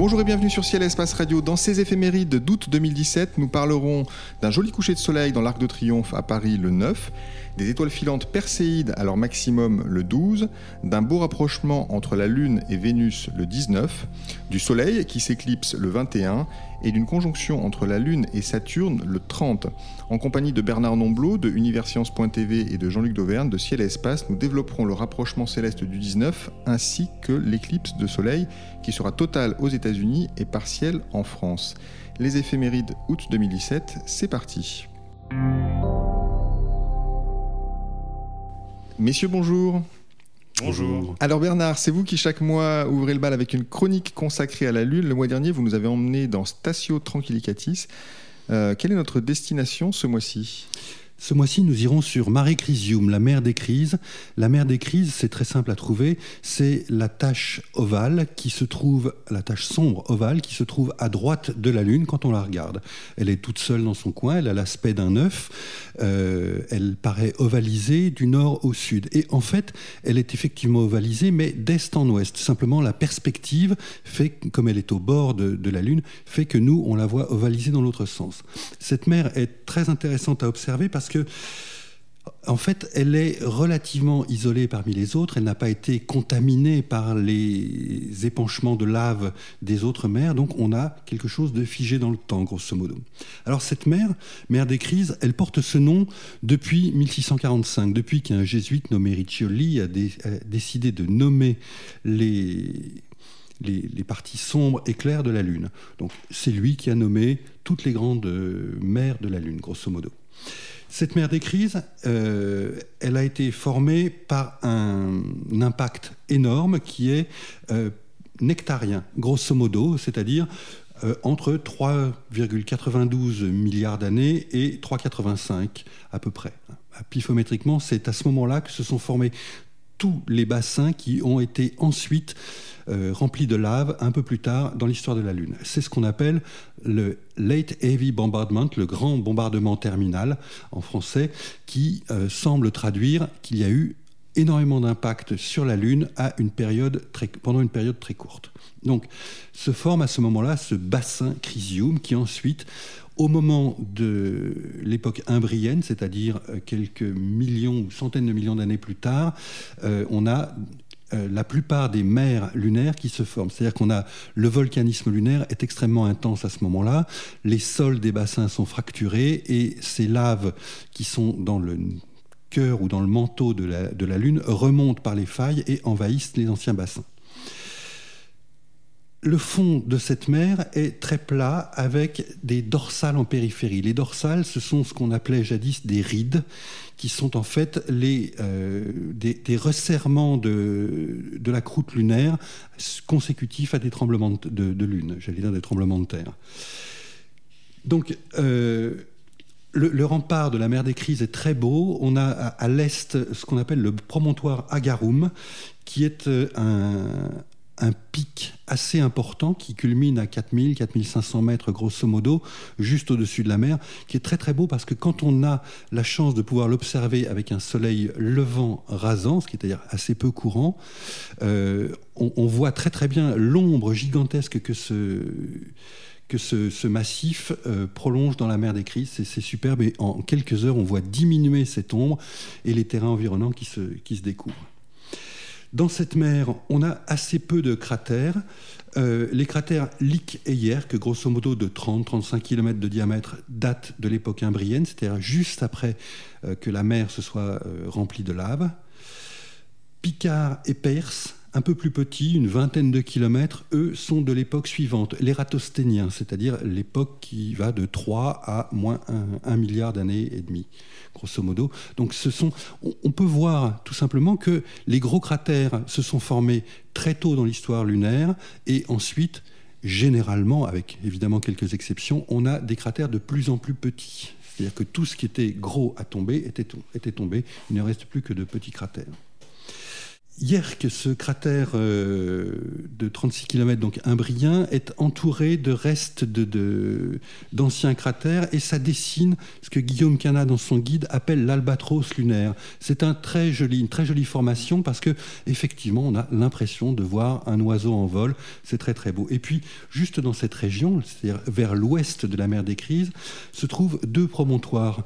Bonjour et bienvenue sur Ciel Espace Radio. Dans ces éphémérides d'août 2017, nous parlerons d'un joli coucher de soleil dans l'Arc de Triomphe à Paris le 9, des étoiles filantes perséides à leur maximum le 12, d'un beau rapprochement entre la Lune et Vénus le 19, du Soleil qui s'éclipse le 21 et d'une conjonction entre la Lune et Saturne le 30. En compagnie de Bernard Nomblot de Universcience.tv et de Jean-Luc Dauvergne de Ciel et Espace, nous développerons le rapprochement céleste du 19 ainsi que l'éclipse de Soleil qui sera totale aux États-Unis et partielle en France. Les éphémérides août 2017, c'est parti. Messieurs, bonjour. Bonjour. Alors Bernard, c'est vous qui chaque mois ouvrez le bal avec une chronique consacrée à la Lune. Le mois dernier, vous nous avez emmenés dans Statio Tranquillicatis. Euh, quelle est notre destination ce mois-ci? Ce mois-ci, nous irons sur Mare Crisium, la mer des crises. La mer des crises, c'est très simple à trouver. C'est la tache ovale qui se trouve, la tache sombre ovale qui se trouve à droite de la Lune quand on la regarde. Elle est toute seule dans son coin, elle a l'aspect d'un œuf. Euh, elle paraît ovalisée du nord au sud. Et en fait, elle est effectivement ovalisée, mais d'est en ouest. Simplement, la perspective fait, comme elle est au bord de, la Lune, fait que nous, on la voit ovalisée dans l'autre sens. Cette mer est très intéressante à observer parce en fait, elle est relativement isolée parmi les autres. Elle n'a pas été contaminée par les épanchements de lave des autres mers. Donc, on a quelque chose de figé dans le temps, grosso modo. Alors, cette mer, mer des crises, elle porte ce nom depuis 1645, depuis qu'un jésuite nommé Riccioli a, décidé de nommer les, les, les, parties sombres et claires de la Lune. Donc, c'est lui qui a nommé toutes les grandes mers de la Lune, grosso modo. Cette mer des crises, euh, elle a été formée par un, impact énorme qui est euh, nectarien, grosso modo, c'est-à-dire euh, entre 3,92 milliards d'années et 3,85 à peu près. Pifométriquement, c'est à ce moment-là que se sont formés tous les bassins qui ont été ensuite euh, remplis de lave un peu plus tard dans l'histoire de la Lune. C'est ce qu'on appelle le Late Heavy Bombardment, le grand bombardement terminal en français, qui euh, semble traduire qu'il y a eu énormément d'impact sur la Lune pendant une période très courte. Donc se forme à ce moment-là ce bassin Crisium qui ensuite au moment de l'époque imbrienne, c'est-à-dire euh, quelques millions ou centaines de millions d'années plus tard, euh, on a euh, la plupart des mers lunaires qui se forment. C'est-à-dire qu'on a le volcanisme lunaire est extrêmement intense à ce moment-là. Les sols des bassins sont fracturés et ces laves qui sont dans le cœur ou dans le manteau de la, de la Lune remontent par les failles et envahissent les anciens bassins. Le fond de cette mer est très plat avec des dorsales en périphérie. Les dorsales, ce sont ce qu'on appelait jadis des rides, qui sont en fait euh, des, resserrements de, la croûte lunaire consécutifs à des tremblements de, lune, j'allais dire des tremblements de terre. Donc, euh, le, rempart de la mer des Crises est très beau. On a à, à l'est ce qu'on appelle le promontoire Agarum, qui est euh, un, un pic assez important qui culmine à 4000, 4500 mètres grosso modo, juste au-dessus de la mer, qui est très très beau parce que quand on a la chance de pouvoir l'observer avec un soleil levant rasant, ce qui est à dire assez peu courant, euh, on, voit très très bien l'ombre gigantesque que ce massif euh, prolonge dans la mer des Crises. C'est superbe et en quelques heures, on voit diminuer cette ombre et les terrains environnants qui se découvrent. Dans cette mer, on a assez peu de cratères. Euh, les cratères Lick et Yerk, grosso modo de 30-35 km de diamètre, datent de l'époque imbrienne, c'est-à-dire juste après euh, que la mer se soit euh, remplie de lave. Picard et Perse, un peu plus petits, une vingtaine de kilomètres, eux sont de l'époque suivante, l'ératosthénien, c'est-à-dire l'époque qui va de 3 à moins 1, milliard d'années et demi, grosso modo. Donc ce sont, on peut voir tout simplement que les gros cratères se sont formés très tôt dans l'histoire lunaire et ensuite, généralement, avec évidemment quelques exceptions, on a des cratères de plus en plus petits. C'est-à-dire que tout ce qui était gros à tomber était tombé, il ne reste plus que de petits cratères. Yerk, ce cratère euh, de 36 km, donc imbrien, est entouré de restes d'anciens de, cratères et ça dessine ce que Guillaume Cana, dans son guide, appelle l'albatros lunaire. C'est un une très jolie formation parce que effectivement, on a l'impression de voir un oiseau en vol. C'est très très beau. Et puis, juste dans cette région, c'est-à-dire vers l'ouest de la mer des Crises, se trouvent deux promontoires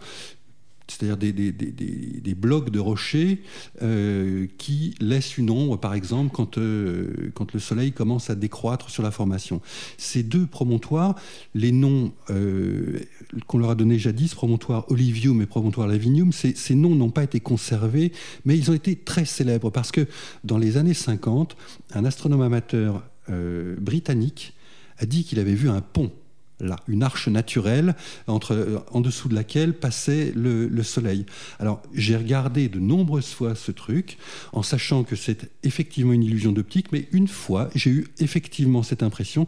c'est-à-dire des, blocs de rochers euh, qui laissent une ombre, par exemple, quand, euh, quand le soleil commence à décroître sur la formation. Ces deux promontoires, les noms euh, qu'on leur a donnés jadis, promontoire Olivium et promontoire Lavinium, ces noms n'ont pas été conservés, mais ils ont été très célèbres parce que dans les années 50, un astronome amateur britannique a dit qu'il avait vu un pont là, une arche naturelle entre, en dessous de laquelle passait le, soleil. Alors j'ai regardé de nombreuses fois ce truc en sachant que c'est effectivement une illusion d'optique, mais une fois j'ai eu effectivement cette impression.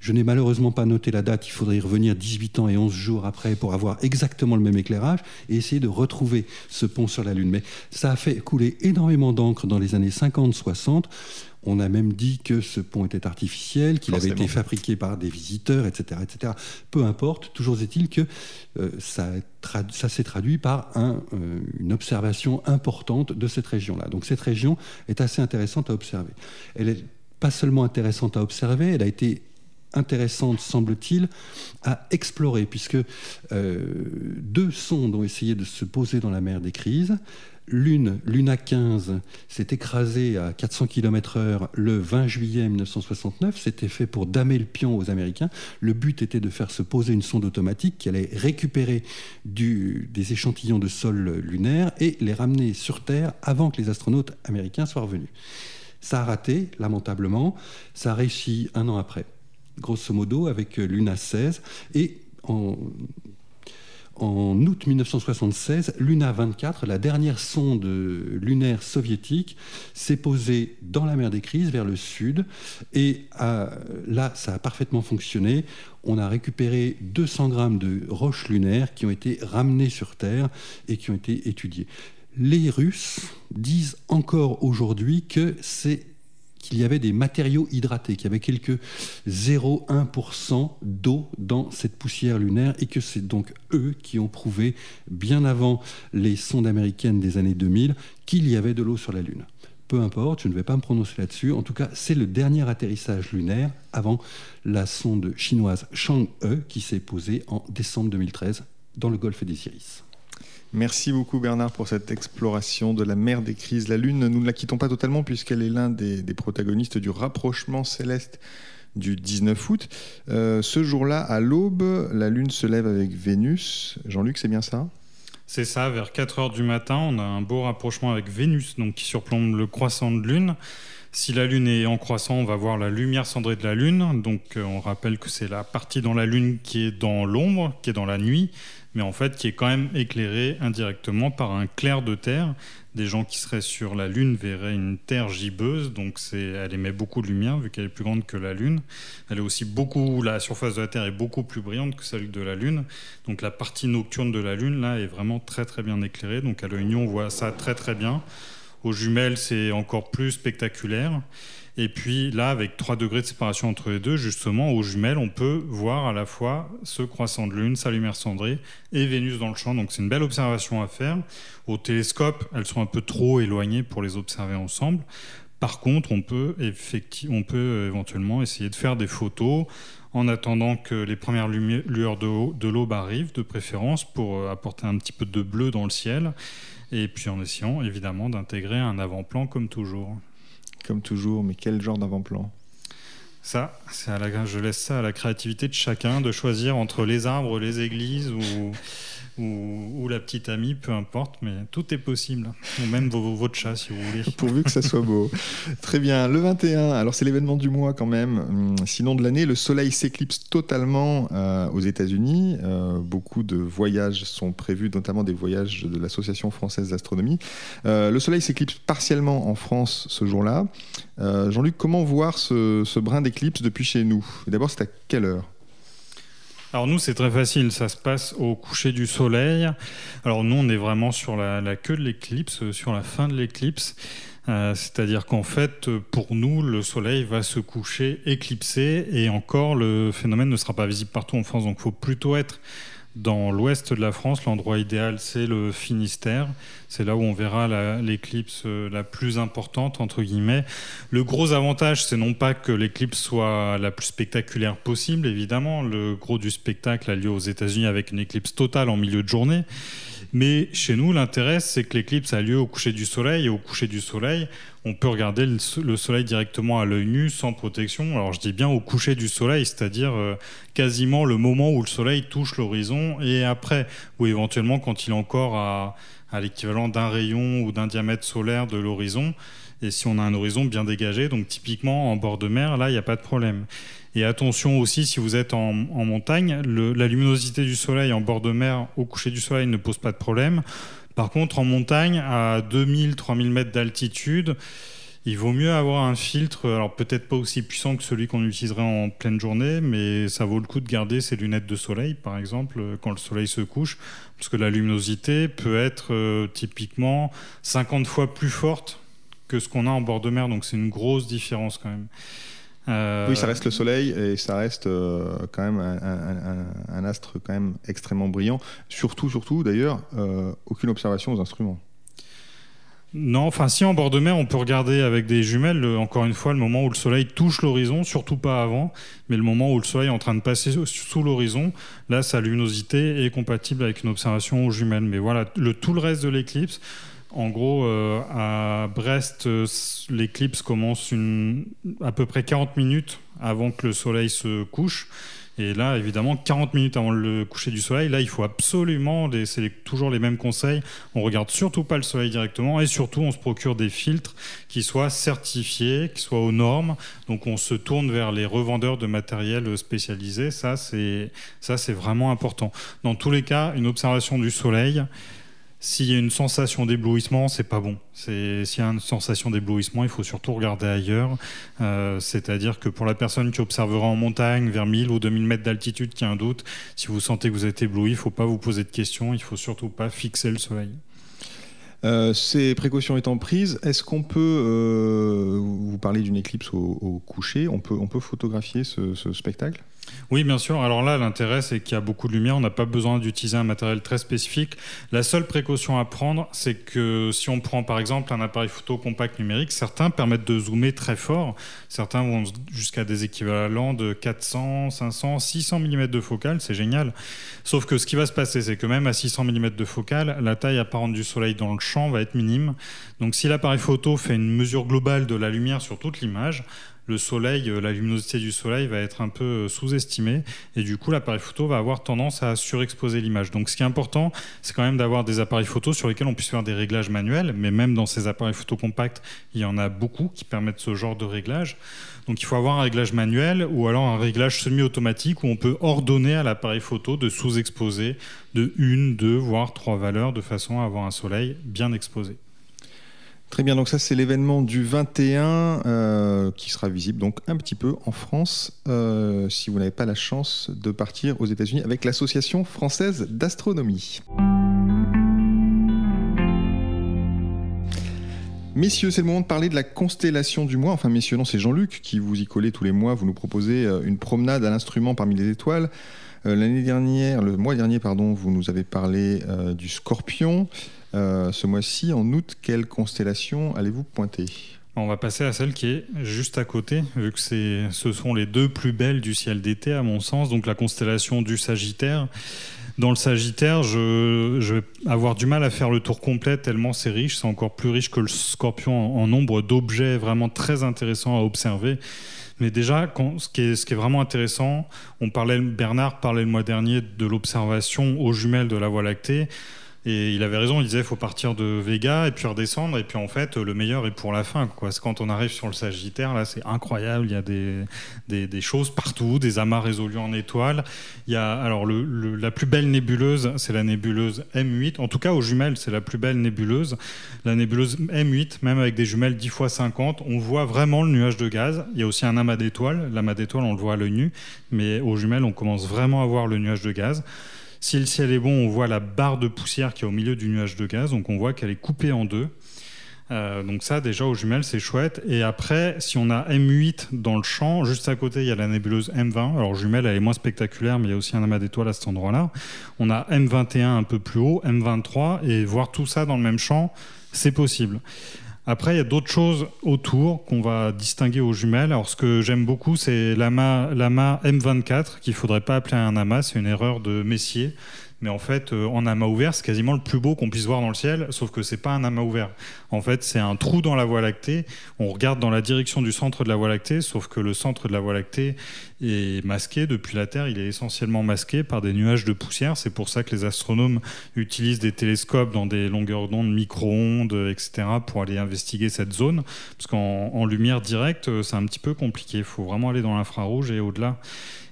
Je n'ai malheureusement pas noté la date, il faudrait y revenir 18 ans et 11 jours après pour avoir exactement le même éclairage et essayer de retrouver ce pont sur la Lune. Mais ça a fait couler énormément d'encre dans les années 50-60. On a même dit que ce pont était artificiel, qu'il avait été fabriqué par des visiteurs, etc. etc. Peu importe, toujours est-il que euh, ça, s'est traduit par euh, une observation importante de cette région-là. Donc cette région est assez intéressante à observer. Elle est pas seulement intéressante à observer, elle a été intéressante, semble-t-il, à explorer, puisque euh, deux sondes ont essayé de se poser dans la mer des crises. L'une, Luna 15, s'est écrasée à 400 km/h le 20 juillet 1969. C'était fait pour damer le pion aux Américains. Le but était de faire se poser une sonde automatique qui allait récupérer des échantillons de sol lunaire et les ramener sur Terre avant que les astronautes américains soient revenus. Ça a raté, lamentablement. Ça a réussi un an après, grosso modo, avec Luna 16. Et en en août 1976, Luna 24, la dernière sonde lunaire soviétique, s'est posée dans la mer des Crises, vers le sud. Et là, ça a parfaitement fonctionné. On a récupéré 200 grammes de roches lunaires qui ont été ramenées sur Terre et qui ont été étudiées. Les Russes disent encore aujourd'hui que c'est qu'il y avait des matériaux hydratés, qu'il y avait quelques 0,1% d'eau dans cette poussière lunaire et que c'est donc eux qui ont prouvé, bien avant les sondes américaines des années 2000, qu'il y avait de l'eau sur la Lune. Peu importe, je ne vais pas me prononcer là-dessus. En tout cas, c'est le dernier atterrissage lunaire avant la sonde chinoise Chang'e qui s'est posée en décembre 2013 dans le golfe des Iris. Merci beaucoup Bernard pour cette exploration de la mer des crises. La Lune, nous ne la quittons pas totalement puisqu'elle est l'un des, protagonistes du rapprochement céleste du 19 août. Euh, ce jour-là, à l'aube, la Lune se lève avec Vénus. Jean-Luc, c'est bien ça? C'est ça, vers 4 heures du matin, on a un beau rapprochement avec Vénus, donc qui surplombe le croissant de Lune. Si la Lune est en croissant, on va voir la lumière cendrée de la Lune. Donc euh, on rappelle que c'est la partie dans la Lune qui est dans l'ombre, qui est dans la nuit mais en fait qui est quand même éclairé indirectement par un clair de terre. Des gens qui seraient sur la Lune verraient une terre gibbeuse, donc elle émet beaucoup de lumière vu qu'elle est plus grande que la Lune. Elle est aussi beaucoup, la surface de la Terre est beaucoup plus brillante que celle de la Lune, donc la partie nocturne de la Lune là est vraiment très très bien éclairée. Donc à l'œil nu on voit ça très très bien. Aux jumelles c'est encore plus spectaculaire. Et puis là, avec 3 degrés de séparation entre les deux, justement, aux jumelles, on peut voir à la fois ce croissant de lune, sa lumière cendrée, et Vénus dans le champ. Donc c'est une belle observation à faire. Au télescope, elles sont un peu trop éloignées pour les observer ensemble. Par contre, on peut, on peut éventuellement essayer de faire des photos en attendant que les premières lueurs de l'aube arrivent, de préférence, pour euh, apporter un petit peu de bleu dans le ciel. Et puis en essayant évidemment d'intégrer un avant-plan comme toujours comme toujours, mais quel genre d'avant-plan? Ça, à je laisse ça à la créativité de chacun de choisir entre les arbres, les églises ou ou, la petite amie, peu importe, mais tout est possible. Ou même votre chat, si vous voulez. Pourvu que ça soit beau. Très bien. Le 21, alors c'est l'événement du mois quand même. Hum, sinon de l'année, le soleil s'éclipse totalement euh, aux États-Unis. Euh, beaucoup de voyages sont prévus, notamment des voyages de l'Association française d'astronomie. Euh, le soleil s'éclipse partiellement en France ce jour-là. Jean-Luc, comment voir ce, ce brin d'éclipse depuis chez nous? D'abord, c'est à quelle heure? Alors nous, c'est très facile, ça se passe au coucher du soleil. Alors nous, on est vraiment sur la, queue de l'éclipse, sur la fin de l'éclipse. Euh, c'est-à-dire qu'en fait, pour nous, le soleil va se coucher éclipsé et encore, le phénomène ne sera pas visible partout en France. Donc il faut plutôt être dans l'ouest de la France, l'endroit idéal, c'est le Finistère. C'est là où on verra l'éclipse euh, la, plus importante, entre guillemets. Le gros avantage, c'est non pas que l'éclipse soit la plus spectaculaire possible, évidemment. Le gros du spectacle a lieu aux États-Unis avec une éclipse totale en milieu de journée. Mais chez nous, l'intérêt, c'est que l'éclipse a lieu au coucher du soleil. Et au coucher du soleil, on peut regarder le soleil directement à l'œil nu, sans protection. Alors je dis bien au coucher du soleil, c'est-à-dire euh, quasiment le moment où le soleil touche l'horizon et après, ou éventuellement quand il est encore à, à l'équivalent d'un rayon ou d'un diamètre solaire de l'horizon. Et si on a un horizon bien dégagé, donc typiquement en bord de mer, là, il n'y a pas de problème. Et attention aussi, si vous êtes en, montagne, la luminosité du soleil en bord de mer au coucher du soleil ne pose pas de problème. Par contre, en montagne, à 2000-3000 mètres d'altitude, il vaut mieux avoir un filtre, alors peut-être pas aussi puissant que celui qu'on utiliserait en pleine journée, mais ça vaut le coup de garder ses lunettes de soleil, par exemple, quand le soleil se couche, parce que la luminosité peut être euh, typiquement 50 fois plus forte que ce qu'on a en bord de mer, donc c'est une grosse différence quand même. Euh, oui, ça reste le soleil et ça reste euh, quand même un, astre quand même extrêmement brillant. Surtout, surtout d'ailleurs, euh, aucune observation aux instruments. Non, enfin si en bord de mer on peut regarder avec des jumelles, encore une fois, le moment où le soleil touche l'horizon, surtout pas avant, mais le moment où le soleil est en train de passer sous l'horizon, là sa luminosité est compatible avec une observation aux jumelles. Mais voilà, le, tout le reste de l'éclipse, en gros, euh, à Brest, euh, l'éclipse commence à peu près 40 minutes avant que le soleil se couche. Et là, évidemment, 40 minutes avant le coucher du soleil, là, il faut absolument, c'est toujours les mêmes conseils, on regarde surtout pas le soleil directement et surtout, on se procure des filtres qui soient certifiés, qui soient aux normes. Donc, on se tourne vers les revendeurs de matériel spécialisé. Ça, c'est vraiment important. Dans tous les cas, une observation du soleil, s'il y a une sensation d'éblouissement, c'est pas bon. S'il y a une sensation d'éblouissement, il faut surtout regarder ailleurs. Euh, c'est-à-dire que pour la personne qui observera en montagne, vers 1000 ou 2000 mètres d'altitude, qui a un doute, si vous sentez que vous êtes ébloui, il ne faut pas vous poser de questions. Il faut surtout pas fixer le soleil. Euh, ces précautions étant prises, est-ce qu'on peut, euh, vous parler d'une éclipse au, coucher, on peut, on peut photographier ce spectacle? Oui, bien sûr. Alors là, l'intérêt, c'est qu'il y a beaucoup de lumière. On n'a pas besoin d'utiliser un matériel très spécifique. La seule précaution à prendre, c'est que si on prend par exemple un appareil photo compact numérique, certains permettent de zoomer très fort. Certains vont jusqu'à des équivalents de 400, 500, 600 mm de focale. C'est génial. Sauf que ce qui va se passer, c'est que même à 600 mm de focale, la taille apparente du soleil dans le champ va être minime. Donc si l'appareil photo fait une mesure globale de la lumière sur toute l'image, le soleil, euh, la luminosité du soleil va être un peu euh, sous-estimée et du coup l'appareil photo va avoir tendance à surexposer l'image. Donc ce qui est important, c'est quand même d'avoir des appareils photo sur lesquels on puisse faire des réglages manuels, mais même dans ces appareils photo compacts, il y en a beaucoup qui permettent ce genre de réglage. Donc il faut avoir un réglage manuel ou alors un réglage semi-automatique où on peut ordonner à l'appareil photo de sous-exposer de une, deux, voire trois valeurs de façon à avoir un soleil bien exposé. Très bien, donc ça c'est l'événement du 21 euh, qui sera visible donc un petit peu en France euh, si vous n'avez pas la chance de partir aux États-Unis avec l'Association française d'astronomie. Messieurs, c'est le moment de parler de la constellation du mois. Enfin, messieurs, non, c'est Jean-Luc qui vous y collez tous les mois. Vous nous proposez euh, une promenade à l'instrument parmi les étoiles. L'année dernière, le mois dernier, pardon, vous nous avez parlé du scorpion. Euh, ce mois-ci, en août, quelle constellation allez-vous pointer? On va passer à celle qui est juste à côté, vu que ce sont les deux plus belles du ciel d'été, à mon sens, donc la constellation du Sagittaire. Dans le Sagittaire, je, vais avoir du mal à faire le tour complet tellement c'est riche. C'est encore plus riche que le Scorpion en, nombre d'objets vraiment très intéressants à observer. Mais déjà, ce, qui est, ce, qui est, vraiment intéressant, on parlait, Bernard parlait le mois dernier de l'observation aux jumelles de la Voie lactée. Et il avait raison, il disait faut partir de Vega et puis redescendre. Et puis en fait, le meilleur est pour la fin. Quand on arrive sur le Sagittaire, là, c'est incroyable. Il y a des, des, choses partout, des amas résolus en étoiles. Il y a, alors, la plus belle nébuleuse, c'est la nébuleuse M8. En tout cas, aux jumelles, c'est la plus belle nébuleuse. La nébuleuse M8, même avec des jumelles 10 x 50, on voit vraiment le nuage de gaz. Il y a aussi un amas d'étoiles. L'amas d'étoiles, on le voit à l'œil nu. Mais aux jumelles, on commence vraiment à voir le nuage de gaz. Si le ciel est bon, on voit la barre de poussière qui est au milieu du nuage de gaz, donc on voit qu'elle est coupée en deux. Euh, donc ça, déjà, aux jumelles, c'est chouette. Et après, si on a M8 dans le champ, juste à côté, il y a la nébuleuse M20. Alors, jumelle, elle est moins spectaculaire, mais il y a aussi un amas d'étoiles à cet endroit-là. On a M21 un peu plus haut, M23, et voir tout ça dans le même champ, c'est possible. Après, il y a d'autres choses autour qu'on va distinguer aux jumelles. Alors, ce que j'aime beaucoup, c'est l'amas M24, qu'il ne faudrait pas appeler un amas, c'est une erreur de Messier. Mais en fait, euh, en amas ouvert, c'est quasiment le plus beau qu'on puisse voir dans le ciel, sauf que c'est pas un amas ouvert. En fait, c'est un trou dans la Voie lactée. On regarde dans la direction du centre de la Voie lactée, sauf que le centre de la Voie lactée est masqué depuis la Terre. Il est essentiellement masqué par des nuages de poussière. C'est pour ça que les astronomes utilisent des télescopes dans des longueurs d'onde micro-ondes, etc., pour aller investiguer cette zone. Parce qu'en lumière directe, c'est un petit peu compliqué. Il faut vraiment aller dans l'infrarouge et au-delà.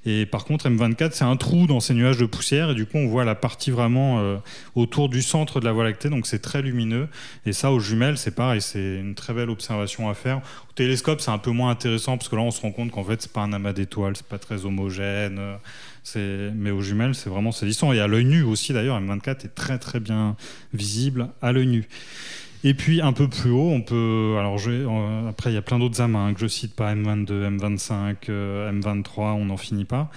Et par contre, M24, c'est un trou dans ces nuages de poussière. Et du coup, on voit la partie vraiment euh, autour du centre de la Voie lactée. Donc, c'est très lumineux. Et ça, aux jumelles, c'est pareil. C'est une très belle observation à faire. Au télescope, c'est un peu moins intéressant parce que là, on se rend compte qu'en fait, c'est pas un amas d'étoiles. C'est pas très homogène. Mais aux jumelles, c'est vraiment saisissant. Et à l'œil nu aussi, d'ailleurs, M24 est très, très bien visible à l'œil nu. Et puis un peu plus haut, on peut. Alors euh, après, il y a plein d'autres amas que je cite pas M22, M25, M23, on n'en finit pas.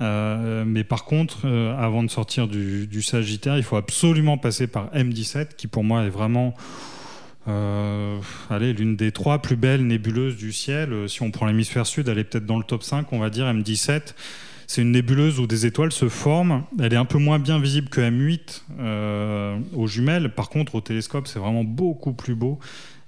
Euh, mais par contre, euh, avant de sortir du, Sagittaire, il faut absolument passer par M17, qui pour moi est vraiment allez, l'une des trois plus belles nébuleuses du ciel. Si on prend l'hémisphère sud, elle est peut-être dans le top 5, on va dire M17. C'est une nébuleuse où des étoiles se forment. Elle est un peu moins bien visible que M8 euh, aux jumelles. Par contre, au télescope, c'est vraiment beaucoup plus beau.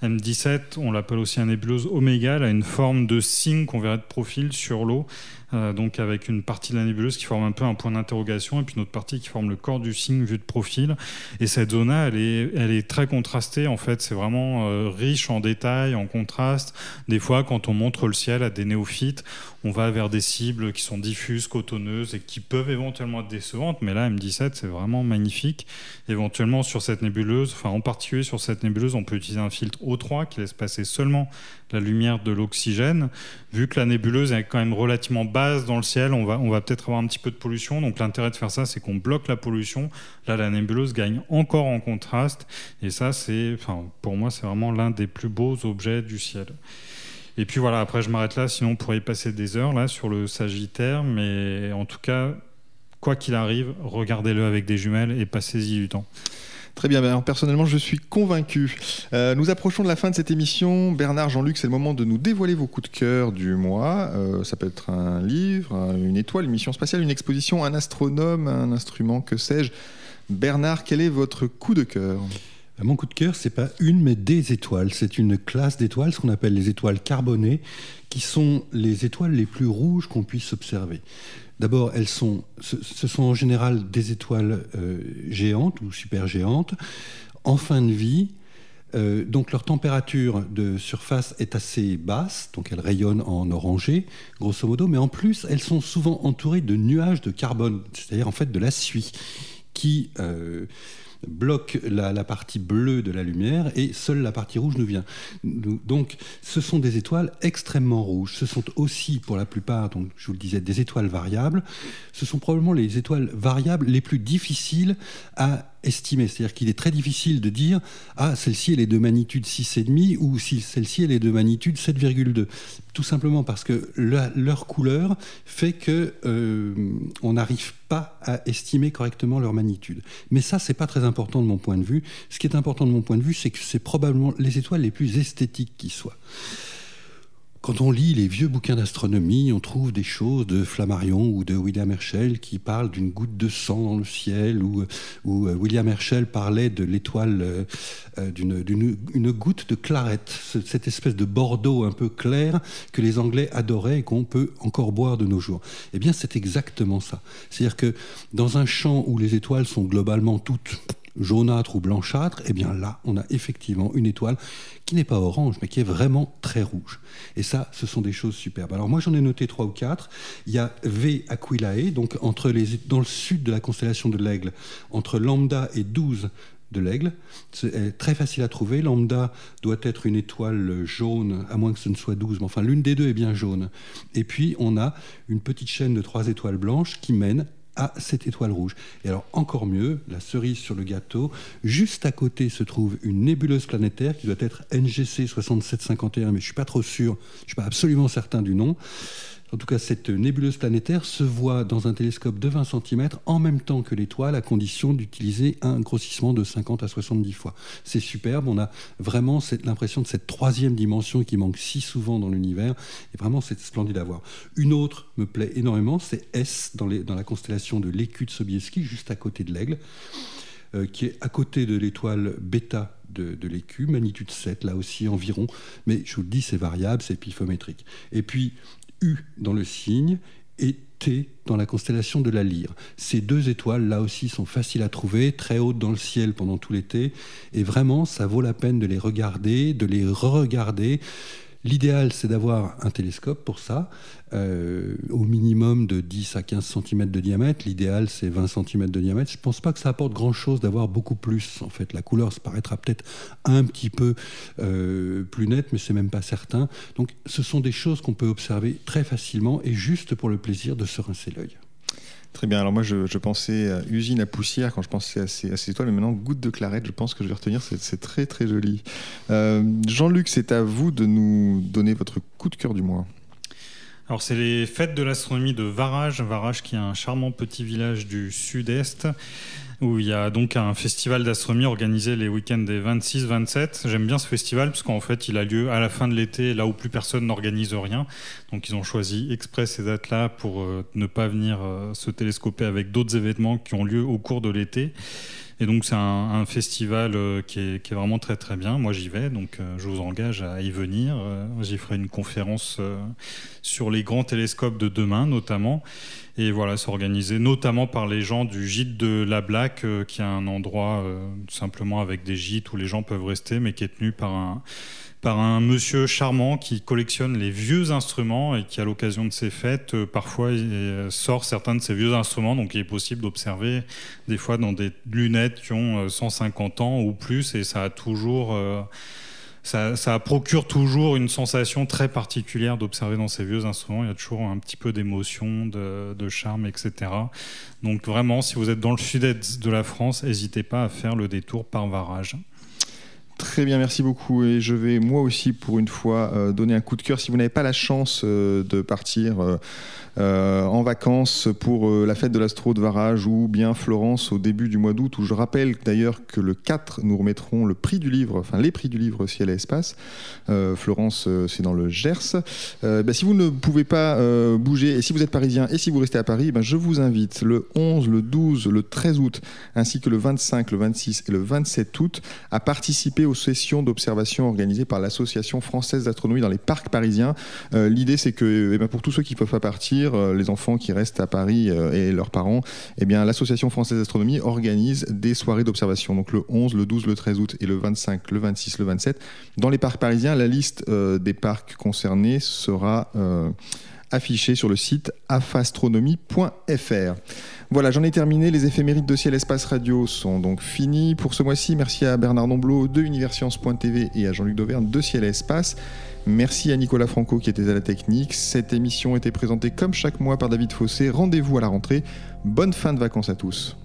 M17, on l'appelle aussi un nébuleuse oméga, a une forme de signe qu'on verrait de profil sur l'eau. Euh, donc avec une partie de la nébuleuse qui forme un peu un point d'interrogation et puis une autre partie qui forme le corps du signe vu de profil. Et cette zone-là, elle est, très contrastée. En fait, c'est vraiment euh, riche en détails, en contraste. Des fois, quand on montre le ciel à des néophytes, on va vers des cibles qui sont diffuses, cotonneuses et qui peuvent éventuellement être décevantes. Mais là, M17, c'est vraiment magnifique. Éventuellement, sur cette nébuleuse, enfin en particulier sur cette nébuleuse, on peut utiliser un filtre O3 qui laisse passer seulement la lumière de l'oxygène. Vu que la nébuleuse est quand même relativement basse dans le ciel, on va, on va peut-être avoir un petit peu de pollution. Donc l'intérêt de faire ça, c'est qu'on bloque la pollution. Là, la nébuleuse gagne encore en contraste. Et ça, c'est, enfin, pour moi, c'est vraiment l'un des plus beaux objets du ciel. Et puis voilà, après je m'arrête là, sinon on pourrait y passer des heures là sur le Sagittaire, mais en tout cas, quoi qu'il arrive, regardez-le avec des jumelles et passez-y du temps. Très bien, personnellement, je suis convaincu. Euh, nous approchons de la fin de cette émission. Bernard, Jean-Luc, c'est le moment de nous dévoiler vos coups de cœur du mois. Euh, ça peut être un livre, une étoile, une mission spatiale, une exposition, un astronome, un instrument, que sais-je. Bernard, quel est votre coup de cœur? Mon coup de cœur, c'est pas une, mais des étoiles. C'est une classe d'étoiles, ce qu'on appelle les étoiles carbonées, qui sont les étoiles les plus rouges qu'on puisse observer. D'abord, elles sont, ce, sont en général des étoiles euh, géantes ou supergéantes en fin de vie. Euh, donc leur température de surface est assez basse, donc elles rayonnent en orangé, grosso modo, mais en plus elles sont souvent entourées de nuages de carbone, c'est-à-dire en fait de la suie, qui euh, bloque la, partie bleue de la lumière et seule la partie rouge nous vient. Donc, ce sont des étoiles extrêmement rouges. Ce sont aussi, pour la plupart, donc, je vous le disais, des étoiles variables. Ce sont probablement les étoiles variables les plus difficiles à estimer. C'est-à-dire qu'il est très difficile de dire ah celle-ci elle est de magnitude 6,5 ou si celle-ci elle est de magnitude 7,2. Tout simplement parce que leur couleur fait que euh, on n'arrive pas à estimer correctement leur magnitude. Mais ça c'est pas très important de mon point de vue. Ce qui est important de mon point de vue, c'est que c'est probablement les étoiles les plus esthétiques qui soient. Quand on lit les vieux bouquins d'astronomie, on trouve des choses de Flammarion ou de William Herschel qui parlent d'une goutte de sang dans le ciel, ou, William Herschel parlait de l'étoile, d'une une goutte de clarette, cette espèce de bordeaux un peu clair que les Anglais adoraient et qu'on peut encore boire de nos jours. Eh bien, c'est exactement ça. C'est-à-dire que dans un champ où les étoiles sont globalement toutes jaunâtres ou blanchâtres, eh bien là, on a effectivement une étoile qui n'est pas orange, mais qui est vraiment très rouge. Et ça, ce sont des choses superbes. Alors moi, j'en ai noté trois ou quatre. Il y a V Aquilae, donc entre les, dans le sud de la constellation de l'Aigle, entre Lambda et 12 de l'aigle. C'est très facile à trouver. Lambda doit être une étoile jaune, à moins que ce ne soit 12, mais enfin l'une des deux est bien jaune. Et puis on a une petite chaîne de trois étoiles blanches qui mène à cette étoile rouge. Et alors encore mieux, la cerise sur le gâteau, juste à côté se trouve une nébuleuse planétaire qui doit être NGC 6751, mais je ne suis pas trop sûr, je ne suis pas absolument certain du nom. En tout cas, cette nébuleuse planétaire se voit dans un télescope de 20 cm en même temps que l'étoile, à condition d'utiliser un grossissement de 50 à 70 fois. C'est superbe, on a vraiment l'impression de cette troisième dimension qui manque si souvent dans l'univers, et vraiment c'est splendide à voir. Une autre me plaît énormément, c'est S dans, la constellation de l'écu de Sobieski, juste à côté de l'aigle. Euh, qui est à côté de l'étoile bêta de, l'écu, magnitude 7, là aussi environ, mais je vous le dis, c'est variable, c'est piphométrique. Et puis, U dans le signe et T dans la constellation de la lyre. Ces deux étoiles, là aussi, sont faciles à trouver, très hautes dans le ciel pendant tout l'été, et vraiment, ça vaut la peine de les regarder, de les re-regarder. L'idéal, c'est d'avoir un télescope pour ça, euh, au minimum de 10 à 15 cm de diamètre. L'idéal, c'est 20 cm de diamètre. Je ne pense pas que ça apporte grand-chose d'avoir beaucoup plus. En fait, la couleur se paraîtra peut-être un petit peu euh, plus nette, mais c'est même pas certain. Donc, ce sont des choses qu'on peut observer très facilement et juste pour le plaisir de se rincer l'œil. Très bien. Alors moi, je, pensais à usine à poussière quand je pensais à ces, étoiles, mais maintenant goutte de clarette, je pense que je vais retenir. C'est très très joli. Euh, Jean-Luc, c'est à vous de nous donner votre coup de cœur du mois. Alors c'est les fêtes de l'astronomie de Varage, Varage qui est un charmant petit village du sud-est où il y a donc un festival d'astronomie organisé les week-ends des 26-27. J'aime bien ce festival parce qu'en fait, il a lieu à la fin de l'été, là où plus personne n'organise rien. Donc, ils ont choisi exprès ces dates-là pour euh, ne pas venir euh, se télescoper avec d'autres événements qui ont lieu au cours de l'été. Et donc c'est un, festival euh, qui est, qui, est, vraiment très très bien. Moi j'y vais, donc je vous engage à y venir. J'y ferai une conférence sur les grands télescopes de demain notamment. Et voilà, c'est organisé notamment par les gens du gîte de la Black, euh, qui est un endroit euh, simplement avec des gîtes où les gens peuvent rester, mais qui est tenu par un, par un monsieur charmant qui collectionne les vieux instruments et qui, à l'occasion de ces fêtes, euh, parfois sort certains de ces vieux instruments. Donc, il est possible d'observer des fois dans des lunettes qui ont 150 ans ou plus, et ça a toujours ça, procure toujours une sensation très particulière d'observer dans ces vieux instruments. Il y a toujours un petit peu d'émotion, de, charme, etc. Donc vraiment, si vous êtes dans le sud-est de la France, n'hésitez pas à faire le détour par Varage. Très bien, merci beaucoup. Et je vais moi aussi, pour une fois, euh, donner un coup de cœur. Si vous n'avez pas la chance euh, de partir euh, en vacances pour la fête de l'Astro de Varage ou bien Florence au début du mois d'août, où je rappelle d'ailleurs que le 4, nous remettrons le prix du livre, enfin les prix du livre Ciel et Espace. Florence, c'est dans le Gers. Bah, si vous ne pouvez pas bouger, et si vous êtes parisien et si vous restez à Paris, bah, je vous invite le 11, le 12, le 13 août, ainsi que le 25, le 26 et le 27 août, à participer aux sessions d'observation organisées par l'Association française d'astronomie dans les parcs parisiens. L'idée, c'est que eh ben, pour tous ceux qui ne peuvent pas partir, euh, les enfants qui restent à Paris euh, et leurs parents, eh l'Association française d'astronomie organise des soirées d'observation. Donc le 11, le 12, le 13 août et le 25, le 26, le 27. Dans les parcs parisiens, la liste euh, des parcs concernés sera affichée sur le site afastronomie.fr. Voilà, j'en ai terminé. Les éphémérides de Ciel Espace Radio sont donc finis pour ce mois-ci. Merci à Bernard Nomblot de Universcience.tv et à Jean-Luc Dauvergne de Ciel Espace. Merci à Nicolas Franco qui était à la technique. Cette émission était présentée comme chaque mois par David Fossé. Rendez-vous à la rentrée. Bonne fin de vacances à tous.